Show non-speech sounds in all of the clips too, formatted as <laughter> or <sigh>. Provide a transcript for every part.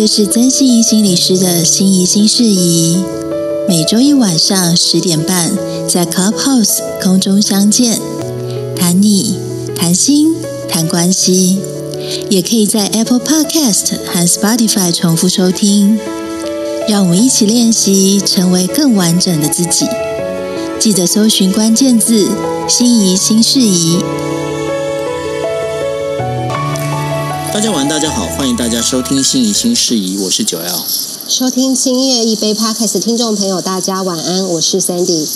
这是曾心怡心理师的心怡心事宜，每周一晚上十点半在 Clubhouse 空中相见，谈你谈心谈关系，也可以在 Apple Podcast 和 Spotify 重复收听。让我们一起练习成为更完整的自己。记得搜寻关键字“心怡心事宜”。大家晚安，大家好，欢迎大家收听《心怡心事宜》，我是九 L。收听星夜一杯 Podcast 听众朋友，大家晚安，我是 Sandy。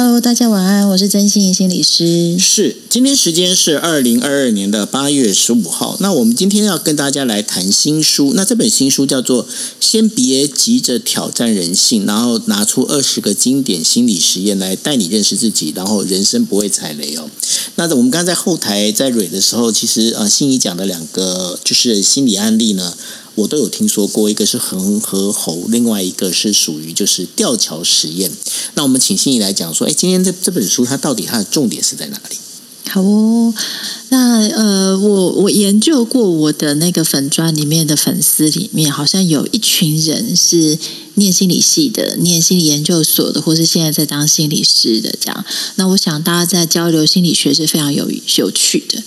Hello，大家晚安，我是曾心怡心理师。是，今天时间是二零二二年的八月十五号。那我们今天要跟大家来谈新书。那这本新书叫做《先别急着挑战人性》，然后拿出二十个经典心理实验来带你认识自己，然后人生不会踩雷哦。那我们刚才在后台在蕊的时候，其实呃，心怡讲的两个就是心理案例呢。我都有听说过，一个是恒河猴，另外一个是属于就是吊桥实验。那我们请心怡来讲说，哎，今天这这本书它到底它的重点是在哪里？好哦，那呃，我我研究过我的那个粉专里面的粉丝里面，好像有一群人是念心理系的，念心理研究所的，或是现在在当心理师的这样。那我想大家在交流心理学是非常有有趣的。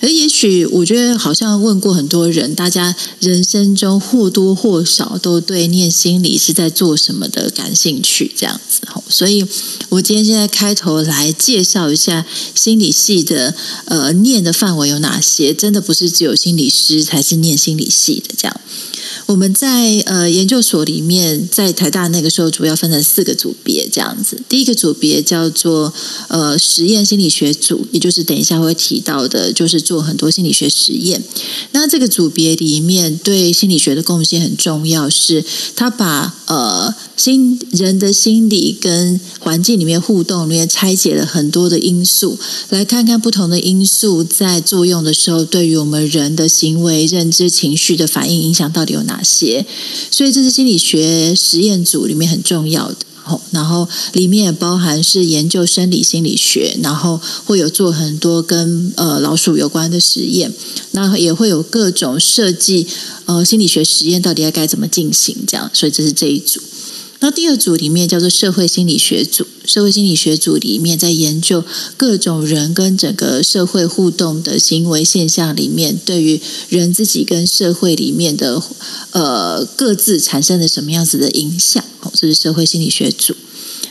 而也许我觉得，好像问过很多人，大家人生中或多或少都对念心理是在做什么的感兴趣，这样子。所以，我今天现在开头来介绍一下心理系的呃念的范围有哪些，真的不是只有心理师才是念心理系的这样。我们在呃研究所里面，在台大那个时候，主要分成四个组别这样子。第一个组别叫做呃实验心理学组，也就是等一下会提到的，就是做很多心理学实验。那这个组别里面对心理学的贡献很重要，是他把呃心人的心理跟环境里面互动里面拆解了很多的因素，来看看不同的因素在作用的时候，对于我们人的行为、认知、情绪的反应影响到底有哪？哪些？所以这是心理学实验组里面很重要的。然后里面也包含是研究生理心理学，然后会有做很多跟呃老鼠有关的实验，那也会有各种设计呃心理学实验到底要该怎么进行这样。所以这是这一组。那第二组里面叫做社会心理学组，社会心理学组里面在研究各种人跟整个社会互动的行为现象里面，对于人自己跟社会里面的呃各自产生了什么样子的影响，哦，这是社会心理学组。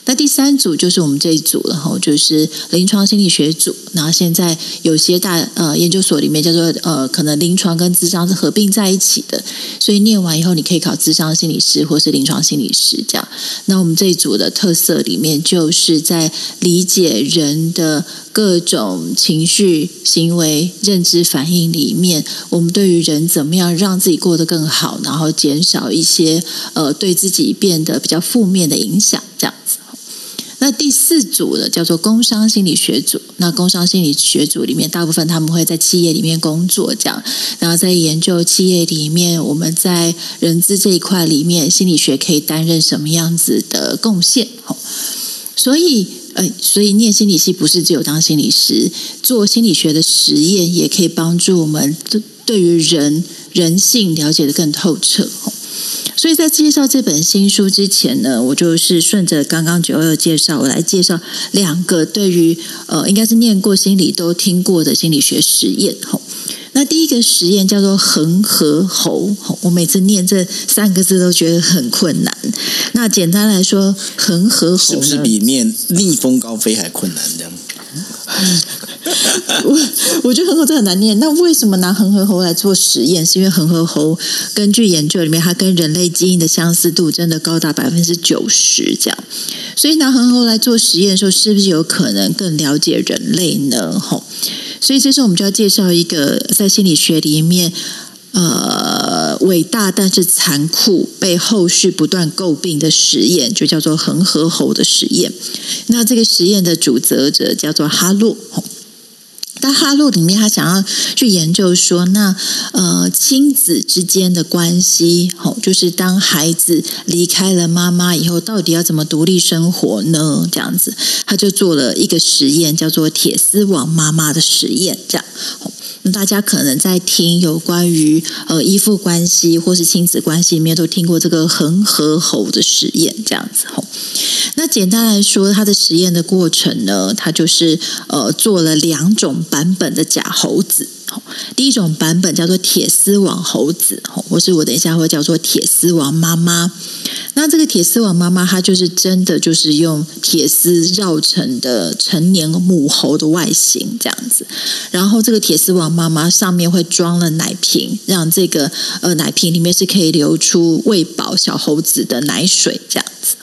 那第三组就是我们这一组了哈，就是临床心理学组。然后现在有些大呃研究所里面叫做呃，可能临床跟咨商是合并在一起的，所以念完以后你可以考咨商心理师或是临床心理师这样。那我们这一组的特色里面，就是在理解人的各种情绪、行为、认知反应里面，我们对于人怎么样让自己过得更好，然后减少一些呃对自己变得比较负面的影响，这样。那第四组的叫做工商心理学组，那工商心理学组里面，大部分他们会在企业里面工作，这样，然后在研究企业里面，我们在人资这一块里面，心理学可以担任什么样子的贡献？所以，呃，所以念心理系不是只有当心理师，做心理学的实验也可以帮助我们对于人人性了解得更透彻。所以在介绍这本新书之前呢，我就是顺着刚刚九二介绍，我来介绍两个对于呃，应该是念过心理都听过的心理学实验。吼，那第一个实验叫做恒河猴。我每次念这三个字都觉得很困难。那简单来说，恒河猴是不是比念逆风高飞还困难？这样？我 <laughs> 我觉得恒河真的很难念。那为什么拿恒河猴来做实验？是因为恒河猴根据研究里面，它跟人类基因的相似度真的高达百分之九十这样。所以拿恒河猴来做实验的时候，是不是有可能更了解人类呢？吼，所以这时候我们就要介绍一个在心理学里面。呃，伟大但是残酷，被后续不断诟病的实验，就叫做恒河猴的实验。那这个实验的主责者叫做哈洛。在哈洛里面他想要去研究说，那呃亲子之间的关系，吼，就是当孩子离开了妈妈以后，到底要怎么独立生活呢？这样子，他就做了一个实验，叫做铁丝网妈妈的实验，这样。那大家可能在听有关于呃依附关系或是亲子关系里面，都听过这个恒河猴的实验，这样子吼。那简单来说，它的实验的过程呢，它就是呃做了两种版本的假猴子。第一种版本叫做铁丝网猴子，或是我等一下会叫做铁丝网妈妈。那这个铁丝网妈妈，它就是真的就是用铁丝绕成的成年母猴的外形这样子。然后这个铁丝网妈妈上面会装了奶瓶，让这个呃奶瓶里面是可以流出喂饱小猴子的奶水这样子。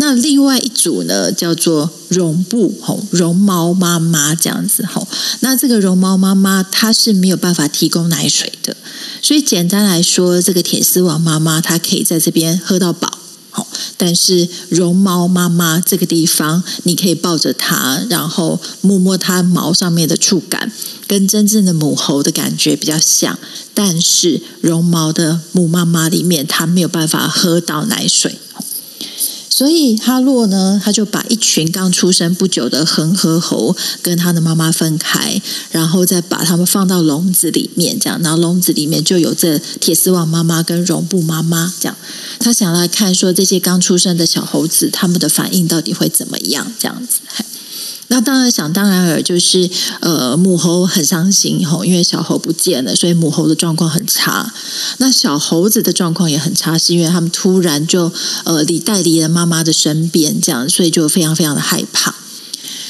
那另外一组呢，叫做绒布吼绒毛妈妈这样子吼。那这个绒毛妈妈她是没有办法提供奶水的，所以简单来说，这个铁丝网妈妈她可以在这边喝到饱。好，但是绒毛妈妈这个地方，你可以抱着它，然后摸摸它毛上面的触感，跟真正的母猴的感觉比较像。但是绒毛的母妈妈里面，它没有办法喝到奶水。所以哈洛呢，他就把一群刚出生不久的恒河猴跟他的妈妈分开，然后再把他们放到笼子里面，这样，然后笼子里面就有这铁丝网妈妈跟绒布妈妈，这样，他想来看说这些刚出生的小猴子，他们的反应到底会怎么样，这样子。那当然想当然尔，就是呃母猴很伤心吼，因为小猴不见了，所以母猴的状况很差。那小猴子的状况也很差，是因为他们突然就呃离带离了妈妈的身边，这样，所以就非常非常的害怕。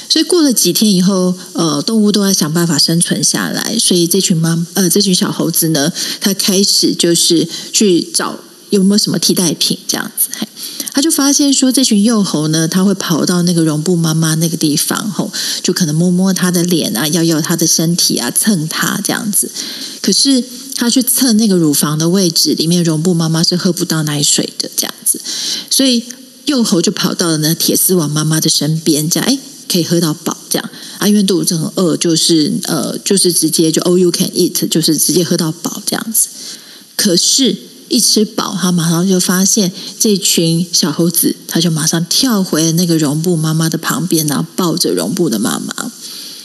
所以过了几天以后，呃，动物都在想办法生存下来，所以这群妈呃这群小猴子呢，它开始就是去找有没有什么替代品这样子。他就发现说，这群幼猴呢，他会跑到那个绒布妈妈那个地方，吼，就可能摸摸她的脸啊，摇摇她的身体啊，蹭她这样子。可是他去蹭那个乳房的位置，里面绒布妈妈是喝不到奶水的，这样子。所以幼猴就跑到了那铁丝网妈妈的身边，这样哎，可以喝到饱，这样啊，因为肚子很饿，就是呃，就是直接就 all you can eat，就是直接喝到饱这样子。可是。一吃饱，他马上就发现这群小猴子，他就马上跳回了那个绒布妈妈的旁边，然后抱着绒布的妈妈。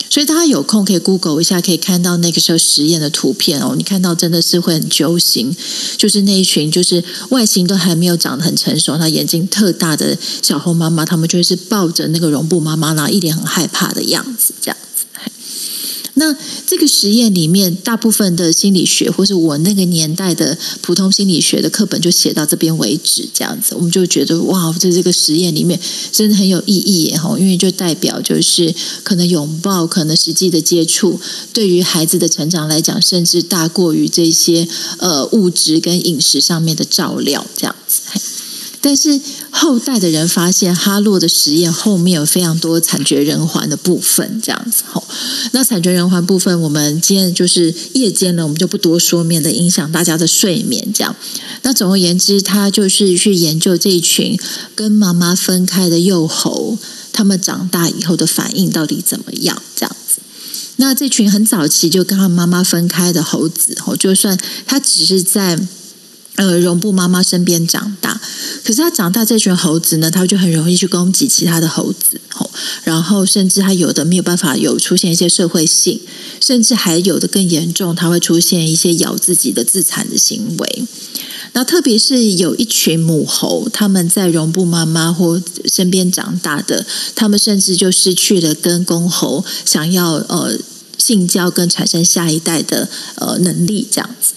所以大家有空可以 Google 一下，可以看到那个时候实验的图片哦。你看到真的是会很揪心，就是那一群就是外形都还没有长得很成熟，他眼睛特大的小猴妈妈，他们就是抱着那个绒布妈妈，然后一脸很害怕的样子，这样。那这个实验里面，大部分的心理学，或是我那个年代的普通心理学的课本，就写到这边为止，这样子，我们就觉得哇，在这个实验里面真的很有意义耶！哈，因为就代表就是可能拥抱，可能实际的接触，对于孩子的成长来讲，甚至大过于这些呃物质跟饮食上面的照料，这样子。但是后代的人发现，哈洛的实验后面有非常多惨绝人寰的部分，这样子。吼，那惨绝人寰部分，我们今天就是夜间呢，我们就不多说，免得影响大家的睡眠。这样，那总而言之，他就是去研究这一群跟妈妈分开的幼猴，他们长大以后的反应到底怎么样？这样子。那这群很早期就跟他妈妈分开的猴子，吼，就算他只是在。呃，绒布妈妈身边长大，可是他长大这群猴子呢，他就很容易去攻击其他的猴子，吼，然后甚至他有的没有办法有出现一些社会性，甚至还有的更严重，他会出现一些咬自己的自残的行为。那特别是有一群母猴，他们在绒布妈妈或身边长大的，他们甚至就失去了跟公猴想要呃性交跟产生下一代的呃能力，这样子。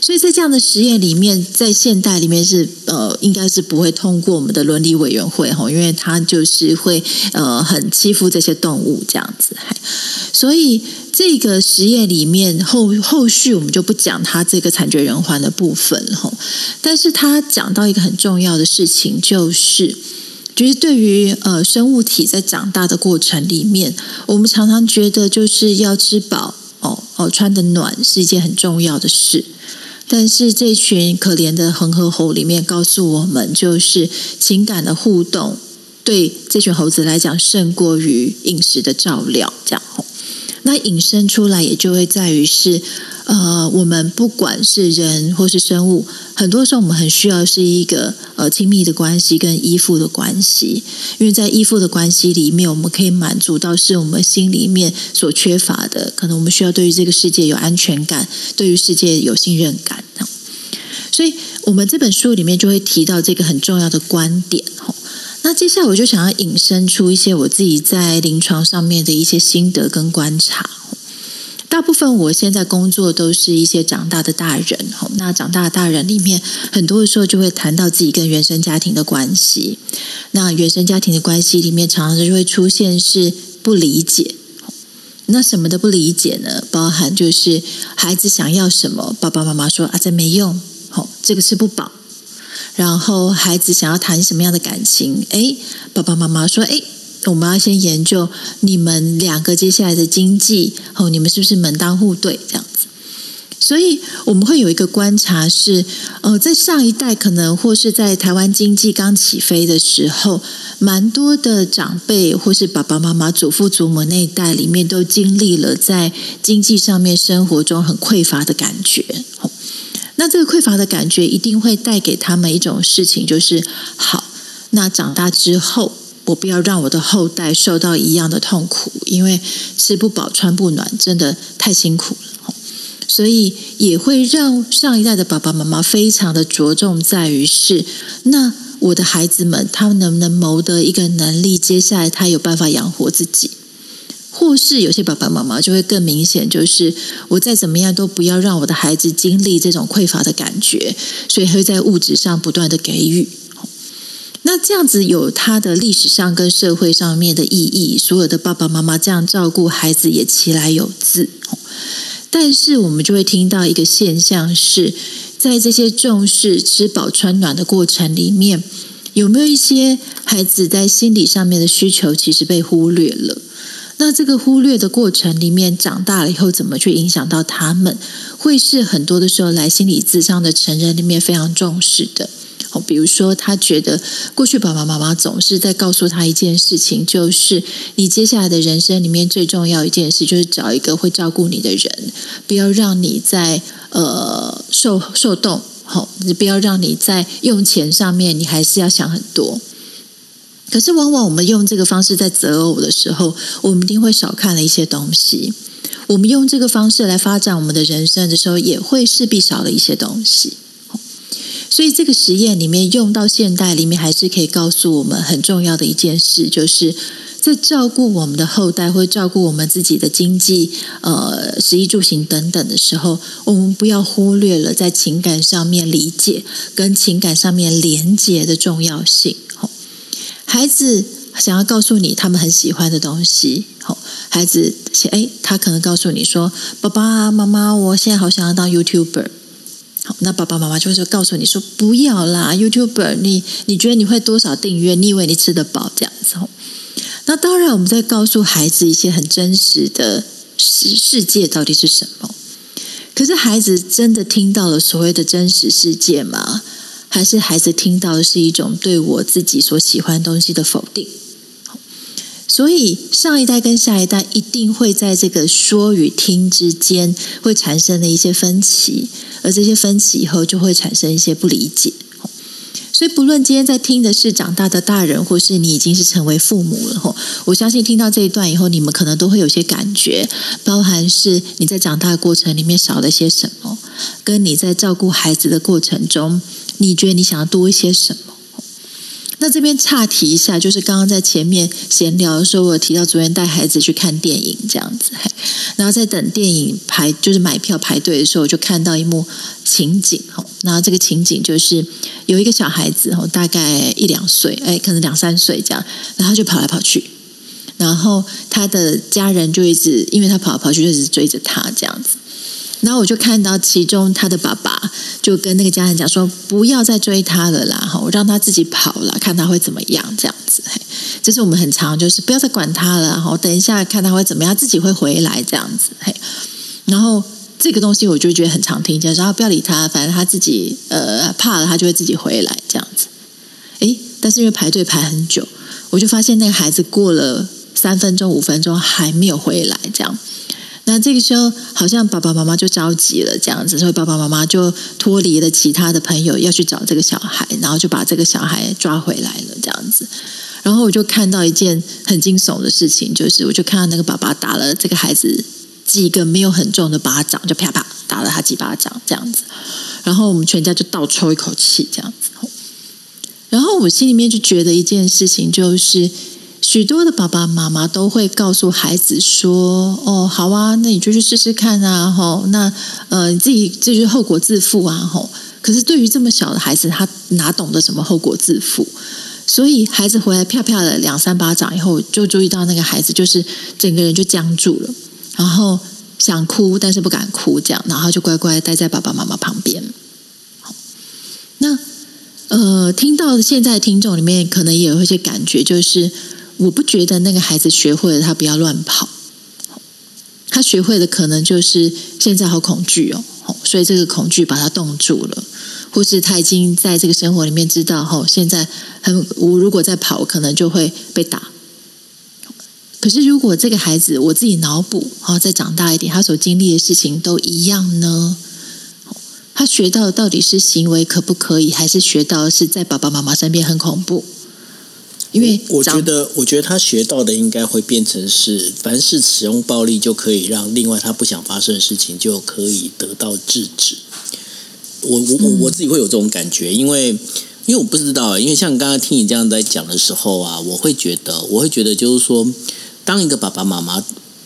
所以在这样的实验里面，在现代里面是呃，应该是不会通过我们的伦理委员会哈，因为他就是会呃很欺负这些动物这样子。所以这个实验里面后后续我们就不讲他这个惨绝人寰的部分哈，但是他讲到一个很重要的事情，就是就是对于呃生物体在长大的过程里面，我们常常觉得就是要吃饱哦，穿的暖是一件很重要的事。但是这群可怜的恒河猴里面告诉我们，就是情感的互动对这群猴子来讲胜过于饮食的照料。这样，那引申出来也就会在于是，呃，我们不管是人或是生物，很多时候我们很需要是一个呃亲密的关系跟依附的关系，因为在依附的关系里面，我们可以满足到是我们心里面所缺乏的，可能我们需要对于这个世界有安全感，对于世界有信任感。所以，我们这本书里面就会提到这个很重要的观点。那接下来我就想要引申出一些我自己在临床上面的一些心得跟观察。大部分我现在工作都是一些长大的大人，那长大的大人里面，很多的时候就会谈到自己跟原生家庭的关系。那原生家庭的关系里面，常常就会出现是不理解。那什么的不理解呢？包含就是孩子想要什么，爸爸妈妈说啊，这没用，好，这个吃不饱。然后孩子想要谈什么样的感情？哎，爸爸妈妈说：“哎，我们要先研究你们两个接下来的经济，哦，你们是不是门当户对这样子？”所以我们会有一个观察是，呃，在上一代可能或是在台湾经济刚起飞的时候，蛮多的长辈或是爸爸妈妈、祖父祖母那一代里面，都经历了在经济上面生活中很匮乏的感觉。那这个匮乏的感觉一定会带给他们一种事情，就是好。那长大之后，我不要让我的后代受到一样的痛苦，因为吃不饱穿不暖，真的太辛苦了。所以也会让上一代的爸爸妈妈非常的着重在于是，那我的孩子们，他们能不能谋得一个能力，接下来他有办法养活自己。或是有些爸爸妈妈就会更明显，就是我再怎么样都不要让我的孩子经历这种匮乏的感觉，所以会在物质上不断的给予。那这样子有他的历史上跟社会上面的意义，所有的爸爸妈妈这样照顾孩子也其来有自。但是我们就会听到一个现象是，在这些重视吃饱穿暖的过程里面，有没有一些孩子在心理上面的需求其实被忽略了？那这个忽略的过程里面，长大了以后怎么去影响到他们，会是很多的时候来心理智商的成人里面非常重视的。哦，比如说他觉得过去爸爸妈妈总是在告诉他一件事情，就是你接下来的人生里面最重要一件事，就是找一个会照顾你的人，不要让你在呃受受冻，好，你不要让你在用钱上面，你还是要想很多。可是，往往我们用这个方式在择偶的时候，我们一定会少看了一些东西。我们用这个方式来发展我们的人生的时候，也会势必少了一些东西。所以，这个实验里面用到现代里面，还是可以告诉我们很重要的一件事，就是在照顾我们的后代或照顾我们自己的经济、呃，食衣住行等等的时候，我们不要忽略了在情感上面理解跟情感上面连接的重要性。孩子想要告诉你他们很喜欢的东西，好，孩子，哎，他可能告诉你说：“爸爸妈妈，我现在好想要当 YouTuber。”那爸爸妈妈就会说告诉你说：“不要啦，YouTuber，你你觉得你会多少订阅？你以为你吃得饱这样子？”那当然，我们在告诉孩子一些很真实的世世界到底是什么。可是，孩子真的听到了所谓的真实世界吗？还是孩子听到的是一种对我自己所喜欢东西的否定，所以上一代跟下一代一定会在这个说与听之间会产生了一些分歧，而这些分歧以后就会产生一些不理解。所以，不论今天在听的是长大的大人，或是你已经是成为父母了，我相信听到这一段以后，你们可能都会有些感觉，包含是你在长大的过程里面少了些什么，跟你在照顾孩子的过程中。你觉得你想要多一些什么？那这边岔题一下，就是刚刚在前面闲聊的时候，我提到昨天带孩子去看电影这样子，然后在等电影排，就是买票排队的时候，我就看到一幕情景，然后这个情景就是有一个小孩子，大概一两岁，哎，可能两三岁这样，然后就跑来跑去，然后他的家人就一直，因为他跑来跑去，就一直追着他这样子。然后我就看到其中他的爸爸就跟那个家人讲说：“不要再追他了啦，哈，我让他自己跑了，看他会怎么样。”这样子，嘿，这是我们很常就是不要再管他了，哈，等一下看他会怎么样，自己会回来这样子，嘿。然后这个东西我就觉得很常听见，然后不要理他，反正他自己呃怕了，他就会自己回来这样子。诶，但是因为排队排很久，我就发现那个孩子过了三分钟、五分钟还没有回来，这样。那这个时候，好像爸爸妈妈就着急了，这样子，所以爸爸妈妈就脱离了其他的朋友，要去找这个小孩，然后就把这个小孩抓回来了，这样子。然后我就看到一件很惊悚的事情，就是我就看到那个爸爸打了这个孩子几个没有很重的巴掌，就啪啪打了他几巴掌，这样子。然后我们全家就倒抽一口气，这样子。然后我心里面就觉得一件事情，就是。许多的爸爸妈妈都会告诉孩子说：“哦，好啊，那你就去试试看啊，吼，那呃，你自己这就是后果自负啊，吼。可是对于这么小的孩子，他哪懂得什么后果自负？所以孩子回来啪啪的两三巴掌以后，就注意到那个孩子就是整个人就僵住了，然后想哭但是不敢哭，这样，然后就乖乖待在爸爸妈妈旁边。那呃，听到现在听众里面可能也有一些感觉，就是。我不觉得那个孩子学会了，他不要乱跑。他学会的可能就是现在好恐惧哦，所以这个恐惧把他冻住了，或是他已经在这个生活里面知道，吼，现在很我如果再跑，可能就会被打。可是如果这个孩子我自己脑补，啊，再长大一点，他所经历的事情都一样呢？他学到的到底是行为可不可以，还是学到的是在爸爸妈妈身边很恐怖？因为我觉得，我觉得他学到的应该会变成是，凡是使用暴力就可以让另外他不想发生的事情就可以得到制止。我我我我自己会有这种感觉，因为因为我不知道，因为像刚刚听你这样在讲的时候啊，我会觉得，我会觉得就是说，当一个爸爸妈妈，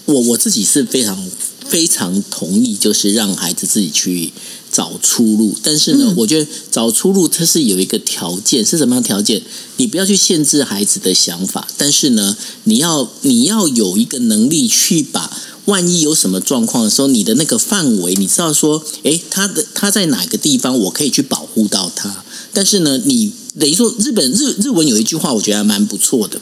我我自己是非常非常同意，就是让孩子自己去。找出路，但是呢，我觉得找出路它是有一个条件，是什么样条件？你不要去限制孩子的想法，但是呢，你要你要有一个能力去把万一有什么状况的时候，你的那个范围，你知道说，诶，他的他在哪个地方，我可以去保护到他。但是呢，你等于说日本日日文有一句话，我觉得还蛮不错的。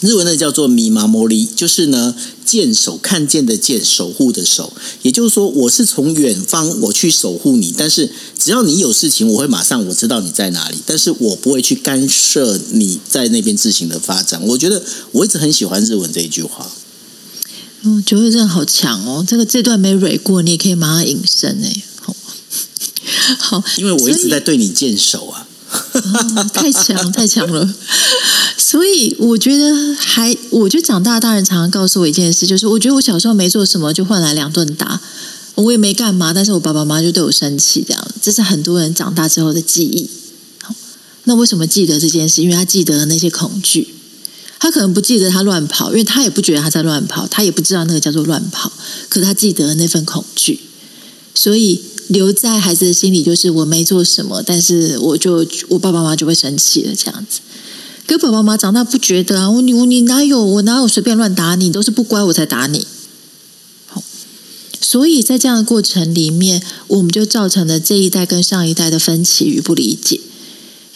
日文呢叫做“米麻摩利”，就是呢，见守看见的见，守护的守。也就是说，我是从远方我去守护你，但是只要你有事情，我会马上我知道你在哪里，但是我不会去干涉你在那边自行的发展。我觉得我一直很喜欢日文这一句话。哦，觉得真的好强哦！这个这段没蕊过，你也可以马上隐身哎。好，好，因为我一直在对你见守啊。哦、太强太强了，所以我觉得还，我觉得长大大人常常告诉我一件事，就是我觉得我小时候没做什么，就换来两顿打，我也没干嘛，但是我爸爸妈妈就对我生气，这样，这是很多人长大之后的记忆。那为什么记得这件事？因为他记得那些恐惧，他可能不记得他乱跑，因为他也不觉得他在乱跑，他也不知道那个叫做乱跑，可他记得那份恐惧，所以。留在孩子的心里，就是我没做什么，但是我就我爸爸妈妈就会生气了，这样子。可爸爸妈妈长大不觉得啊，我你你哪有我哪有随便乱打你，都是不乖我才打你。好，所以在这样的过程里面，我们就造成了这一代跟上一代的分歧与不理解。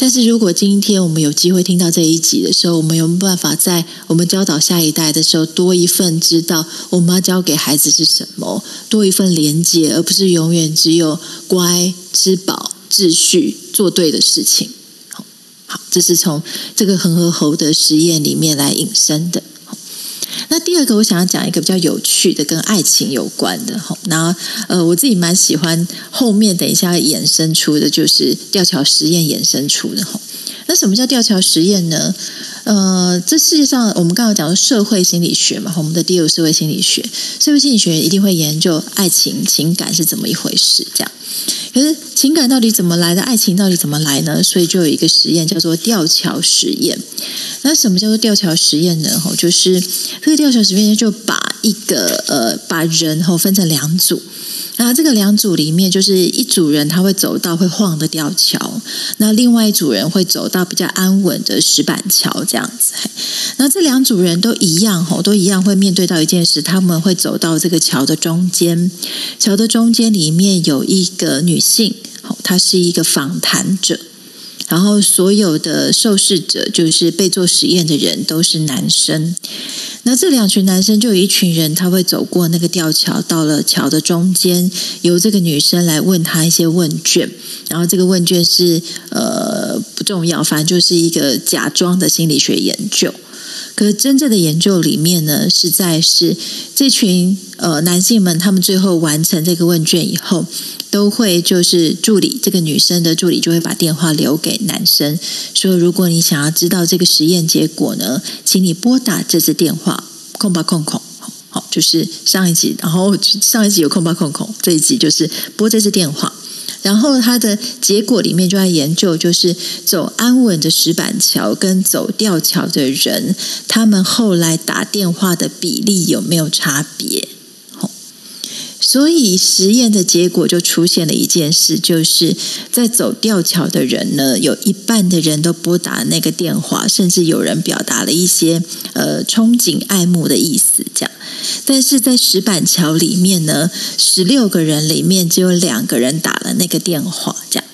但是如果今天我们有机会听到这一集的时候，我们有没有办法在我们教导下一代的时候，多一份知道我们要教给孩子是什么，多一份连接，而不是永远只有乖、吃饱、秩序、做对的事情。好，这是从这个恒河猴的实验里面来引申的。那第二个，我想要讲一个比较有趣的，跟爱情有关的吼，那，呃，我自己蛮喜欢后面等一下衍生出的，就是吊桥实验衍生出的吼。那什么叫吊桥实验呢？呃，这世界上我们刚刚讲的社会心理学嘛，我们的第二社会心理学，社会心理学一定会研究爱情、情感是怎么一回事，这样。可是情感到底怎么来的？爱情到底怎么来呢？所以就有一个实验叫做吊桥实验。那什么叫做吊桥实验呢？吼，就是这个吊桥实验就把一个呃，把人吼分成两组。那这个两组里面，就是一组人他会走到会晃的吊桥，那另外一组人会走到比较安稳的石板桥这样子。那这两组人都一样吼，都一样会面对到一件事，他们会走到这个桥的中间，桥的中间里面有一个女性，她是一个访谈者。然后所有的受试者，就是被做实验的人，都是男生。那这两群男生就有一群人，他会走过那个吊桥，到了桥的中间，由这个女生来问他一些问卷。然后这个问卷是呃不重要，反正就是一个假装的心理学研究。可是真正的研究里面呢，实在是这群呃男性们，他们最后完成这个问卷以后，都会就是助理这个女生的助理就会把电话留给男生，说如果你想要知道这个实验结果呢，请你拨打这支电话，空吧空空，好，就是上一集，然后上一集有空吧空空，这一集就是拨这支电话。然后他的结果里面就在研究，就是走安稳的石板桥跟走吊桥的人，他们后来打电话的比例有没有差别？所以实验的结果就出现了一件事，就是在走吊桥的人呢，有一半的人都拨打那个电话，甚至有人表达了一些呃憧憬、爱慕的意思，这样。但是在石板桥里面呢，十六个人里面只有两个人打了那个电话，这样。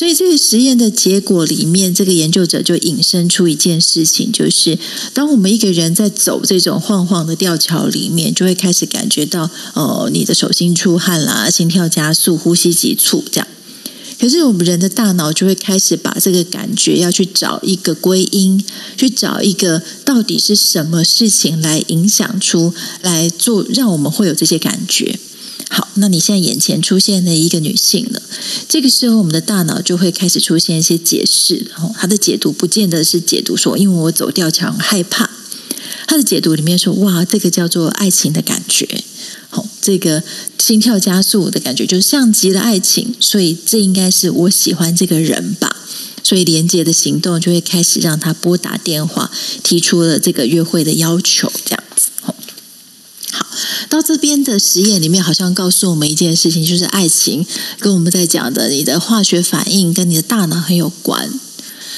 所以这个实验的结果里面，这个研究者就引申出一件事情，就是当我们一个人在走这种晃晃的吊桥里面，就会开始感觉到，哦、你的手心出汗啦，心跳加速，呼吸急促，这样。可是我们人的大脑就会开始把这个感觉要去找一个归因，去找一个到底是什么事情来影响出来做，让我们会有这些感觉。好，那你现在眼前出现了一个女性了，这个时候我们的大脑就会开始出现一些解释，然后它的解读不见得是解读说，因为我走吊桥害怕，它的解读里面说，哇，这个叫做爱情的感觉。好，这个心跳加速的感觉，就是像极了爱情，所以这应该是我喜欢这个人吧。所以连接的行动就会开始让他拨打电话，提出了这个约会的要求，这样。到这边的实验里面，好像告诉我们一件事情，就是爱情跟我们在讲的你的化学反应跟你的大脑很有关。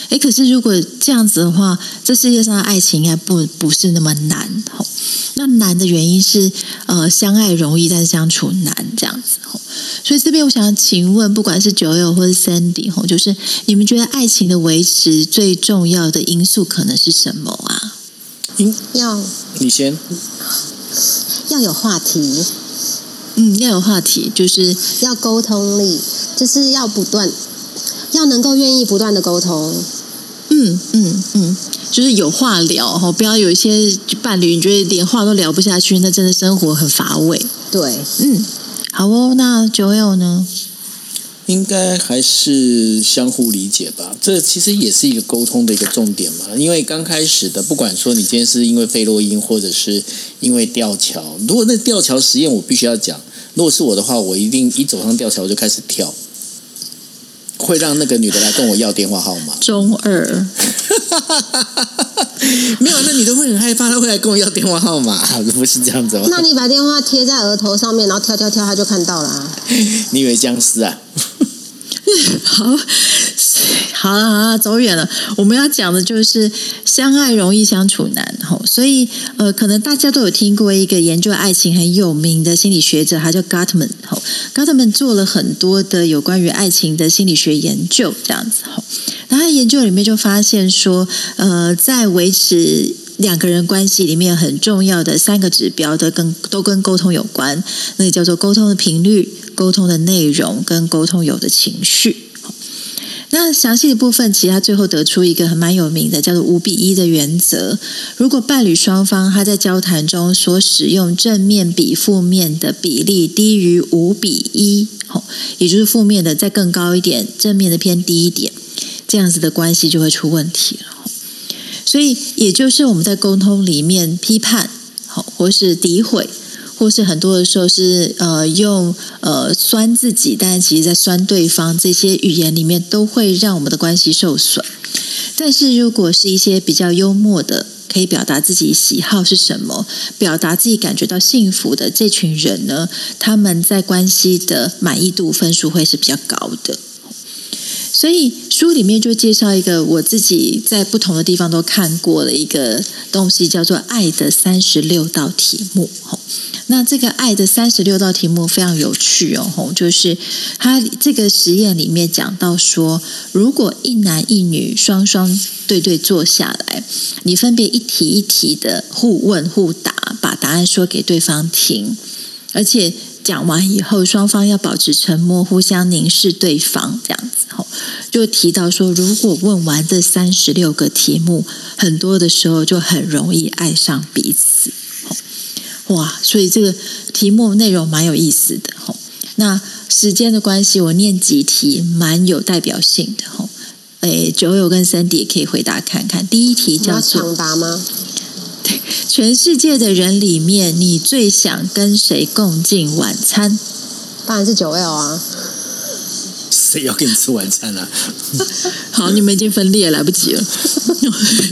诶，可是如果这样子的话，这世界上的爱情应该不不是那么难。那难的原因是，呃，相爱容易，但是相处难，这样子。所以这边我想请问，不管是 Joel 或是 Sandy，吼，就是你们觉得爱情的维持最重要的因素可能是什么啊？嗯，要你先，要有话题，嗯，要有话题，就是要沟通力，就是要不断，要能够愿意不断的沟通。嗯嗯嗯。就是有话聊哈，不要有一些伴侣，你觉得连话都聊不下去，那真的生活很乏味。对，嗯，好哦，那 Joel 呢？应该还是相互理解吧。这其实也是一个沟通的一个重点嘛。因为刚开始的，不管说你今天是因为费洛因，或者是因为吊桥，如果那吊桥实验，我必须要讲，如果是我的话，我一定一走上吊桥就开始跳。会让那个女的来跟我要电话号码。中二，<laughs> 没有，那女的会很害怕，她会来跟我要电话号码，<laughs> 不是这样子吗？那你把电话贴在额头上面，然后跳跳跳，她就看到了啊。<laughs> 你以为僵尸啊？<laughs> 好。好了好了，走远了。我们要讲的就是相爱容易相处难，吼。所以呃，可能大家都有听过一个研究爱情很有名的心理学者，他叫 Gottman，吼。Gottman 做了很多的有关于爱情的心理学研究，这样子，吼。然后他研究里面就发现说，呃，在维持两个人关系里面很重要的三个指标的跟都跟沟通有关，那个叫做沟通的频率、沟通的内容跟沟通有的情绪。那详细的部分，其实他最后得出一个很蛮有名的，叫做五比一的原则。如果伴侣双方他在交谈中所使用正面比负面的比例低于五比一，吼，也就是负面的再更高一点，正面的偏低一点，这样子的关系就会出问题了。所以，也就是我们在沟通里面批判，好，或是诋毁。或是很多的时候是呃用呃酸自己，但是其实在酸对方，这些语言里面都会让我们的关系受损。但是如果是一些比较幽默的，可以表达自己喜好是什么，表达自己感觉到幸福的这群人呢，他们在关系的满意度分数会是比较高的。所以书里面就介绍一个我自己在不同的地方都看过的一个东西，叫做“爱的三十六道题目”。那这个爱的三十六道题目非常有趣哦，就是他这个实验里面讲到说，如果一男一女双双对对坐下来，你分别一题一题的互问互答，把答案说给对方听，而且讲完以后，双方要保持沉默，互相凝视对方，这样子。就提到说，如果问完这三十六个题目，很多的时候就很容易爱上彼此。哇，所以这个题目内容蛮有意思的。那时间的关系，我念几题蛮有代表性的。哈，诶，酒友跟 Sandy 也可以回答看看。第一题叫做抢答吗？对，<laughs> 全世界的人里面，你最想跟谁共进晚餐？当然是九友啊。谁要跟你吃晚餐啊？<laughs> 好，你们已经分裂，来不及了。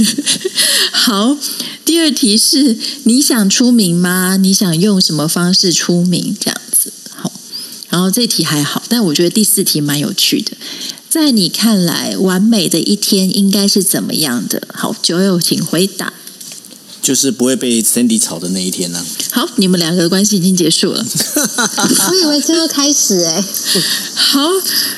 <laughs> 好，第二题是你想出名吗？你想用什么方式出名？这样子。好，然后这题还好，但我觉得第四题蛮有趣的。在你看来，完美的一天应该是怎么样的？好，酒友请回答。就是不会被 Sandy 吵的那一天呢、啊。好，你们两个的关系已经结束了。<laughs> 我以为这要开始哎。好，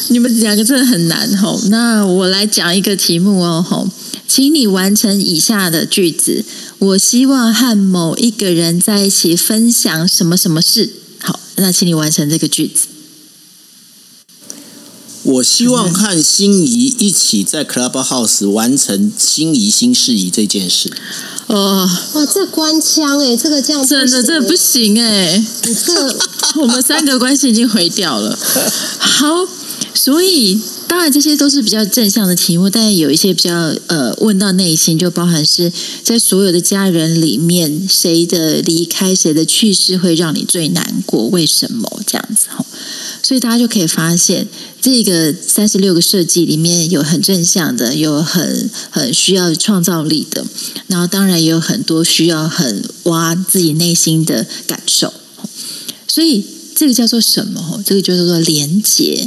你们两个真的很难吼。那我来讲一个题目哦吼，请你完成以下的句子。我希望和某一个人在一起分享什么什么事。好，那请你完成这个句子。我希望和心仪一起在 Clubhouse 完成心仪新事宜这件事。哦，哇，这官腔哎，这个这样真的这不行哎，这 <laughs> 我们三个关系已经毁掉了。好，所以当然这些都是比较正向的题目，但是有一些比较呃问到内心，就包含是在所有的家人里面，谁的离开，谁的去世会让你最难过？为什么这样子？哈所以大家就可以发现，这个三十六个设计里面有很正向的，有很很需要创造力的，然后当然也有很多需要很挖自己内心的感受。所以这个叫做什么？这个就叫做连结。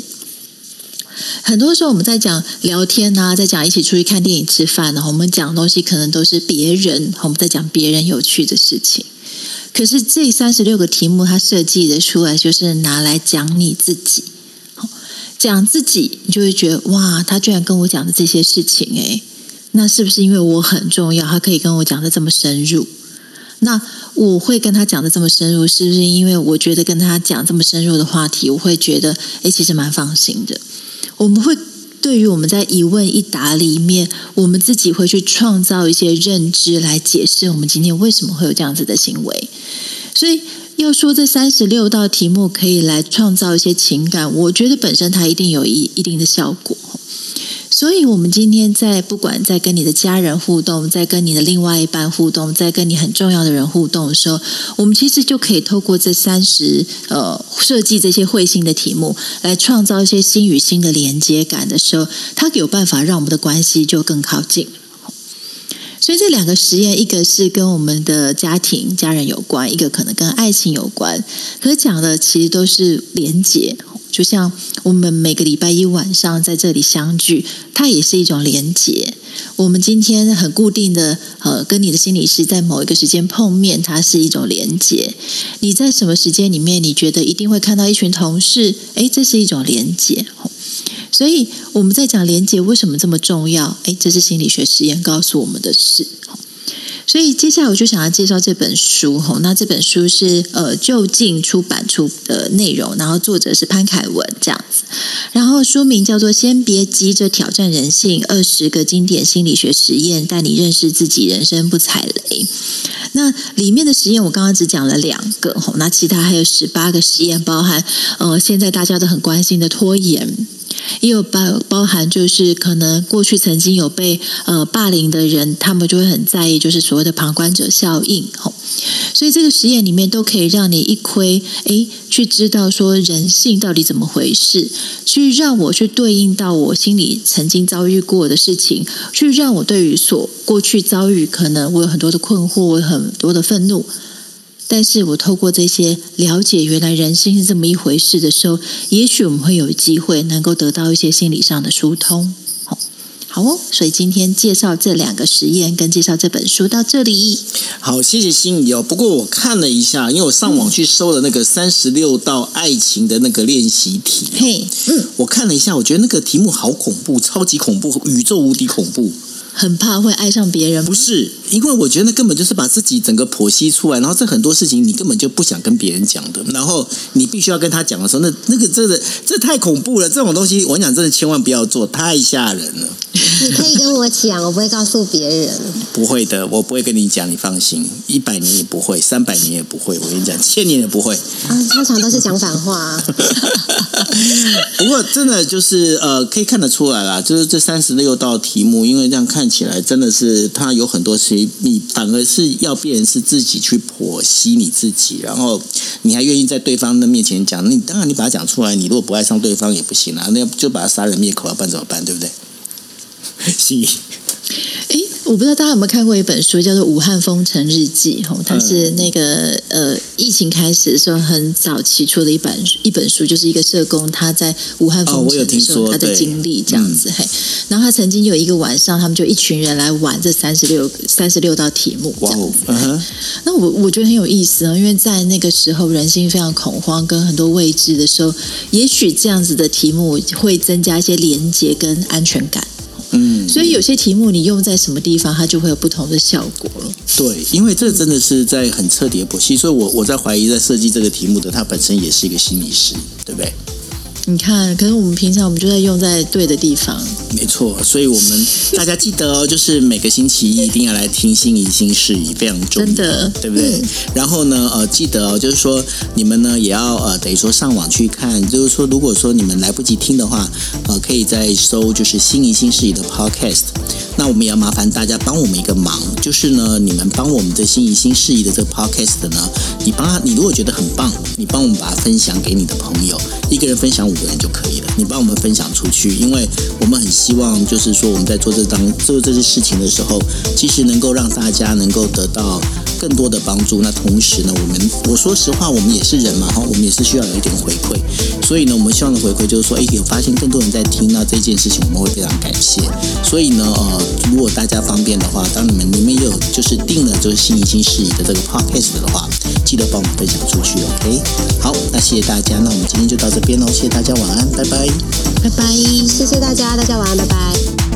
很多时候我们在讲聊天啊，在讲一起出去看电影、吃饭，然后我们讲的东西可能都是别人，我们在讲别人有趣的事情。可是这三十六个题目，它设计的出来就是拿来讲你自己，讲自己，你就会觉得哇，他居然跟我讲的这些事情，诶，那是不是因为我很重要？他可以跟我讲的这么深入？那我会跟他讲的这么深入，是不是因为我觉得跟他讲这么深入的话题，我会觉得诶，其实蛮放心的？我们会。对于我们在一问一答里面，我们自己会去创造一些认知来解释我们今天为什么会有这样子的行为。所以要说这三十六道题目可以来创造一些情感，我觉得本身它一定有一一定的效果。所以，我们今天在不管在跟你的家人互动，在跟你的另外一半互动，在跟你很重要的人互动的时候，我们其实就可以透过这三十呃设计这些会心的题目，来创造一些心与心的连接感的时候，它有办法让我们的关系就更靠近。所以这两个实验，一个是跟我们的家庭、家人有关，一个可能跟爱情有关，可讲的其实都是连接。就像我们每个礼拜一晚上在这里相聚，它也是一种连结。我们今天很固定的呃，跟你的心理师在某一个时间碰面，它是一种连结。你在什么时间里面，你觉得一定会看到一群同事？诶，这是一种连结。所以我们在讲连结为什么这么重要？诶，这是心理学实验告诉我们的事。所以接下来我就想要介绍这本书吼，那这本书是呃就近出版出的内容，然后作者是潘凯文这样子，然后书名叫做《先别急着挑战人性：二十个经典心理学实验，带你认识自己，人生不踩雷》。那里面的实验我刚刚只讲了两个吼，那其他还有十八个实验，包含呃现在大家都很关心的拖延。也有包包含，就是可能过去曾经有被呃霸凌的人，他们就会很在意，就是所谓的旁观者效应。吼，所以这个实验里面都可以让你一窥，诶，去知道说人性到底怎么回事，去让我去对应到我心里曾经遭遇过的事情，去让我对于所过去遭遇，可能我有很多的困惑，我有很多的愤怒。但是我透过这些了解，原来人性是这么一回事的时候，也许我们会有机会能够得到一些心理上的疏通。好，好哦。所以今天介绍这两个实验，跟介绍这本书到这里。好，谢谢心怡哦。不过我看了一下，因为我上网去搜了那个三十六道爱情的那个练习题。嘿，嗯，我看了一下，我觉得那个题目好恐怖，超级恐怖，宇宙无敌恐怖。很怕会爱上别人吗？不是，因为我觉得那根本就是把自己整个剖析出来，然后这很多事情你根本就不想跟别人讲的，然后你必须要跟他讲的时候，那那个真的这太恐怖了，这种东西我跟你讲真的千万不要做，太吓人了。你可以跟我讲，我不会告诉别人。不会的，我不会跟你讲，你放心，一百年也不会，三百年也不会，我跟你讲，千年也不会。啊，<laughs> 通常都是讲反话啊。不过真的就是呃，可以看得出来啦，就是这三十六道题目，因为这样看起来真的是。他有很多事情，你反而是要变成是自己去剖析你自己，然后你还愿意在对方的面前讲，你当然你把它讲出来，你如果不爱上对方也不行啊，那就把他杀人灭口，要办怎么办？对不对？哎，我不知道大家有没有看过一本书，叫做《武汉封城日记》吼，它是那个呃疫情开始的时候很早期出的一本一本书，就是一个社工他在武汉封城的时候他的经历这样子嘿。然后他曾经有一个晚上，他们就一群人来玩这三十六三十六道题目这样子。那我我觉得很有意思啊，因为在那个时候人心非常恐慌跟很多未知的时候，也许这样子的题目会增加一些连接跟安全感。嗯，所以有些题目你用在什么地方，它就会有不同的效果了。对，因为这真的是在很彻底的剖析，所以我我在怀疑，在设计这个题目的他本身也是一个心理师，对不对？你看，可是我们平常我们就在用在对的地方。没错，所以我们大家记得哦，就是每个星期一一定要来听心仪新事宜，非常重要，真的，对不对？嗯、然后呢，呃，记得哦，就是说你们呢也要呃等于说上网去看，就是说如果说你们来不及听的话，呃，可以再搜就是心仪新事宜的 Podcast。那我们也要麻烦大家帮我们一个忙，就是呢，你们帮我们的心仪新事宜的这个 Podcast 呢，你帮他，你如果觉得很棒，你帮我们把它分享给你的朋友，一个人分享五个人就可以了。你帮我们分享出去，因为我们很希望，就是说我们在做这当做这些事情的时候，其实能够让大家能够得到更多的帮助。那同时呢，我们我说实话，我们也是人嘛，哈，我们也是需要有一点回馈。所以呢，我们希望的回馈就是说，哎，有发现更多人在听到这件事情，我们会非常感谢。所以呢，呃，如果大家方便的话，当你们里面有就是订了就是心怡新事宜的这个 podcast 的话，记得帮我们分享出去，OK？好，那谢谢大家，那我们今天就到这边喽，谢谢大家，晚安，拜拜。拜拜，谢谢大家，大家晚安，拜拜。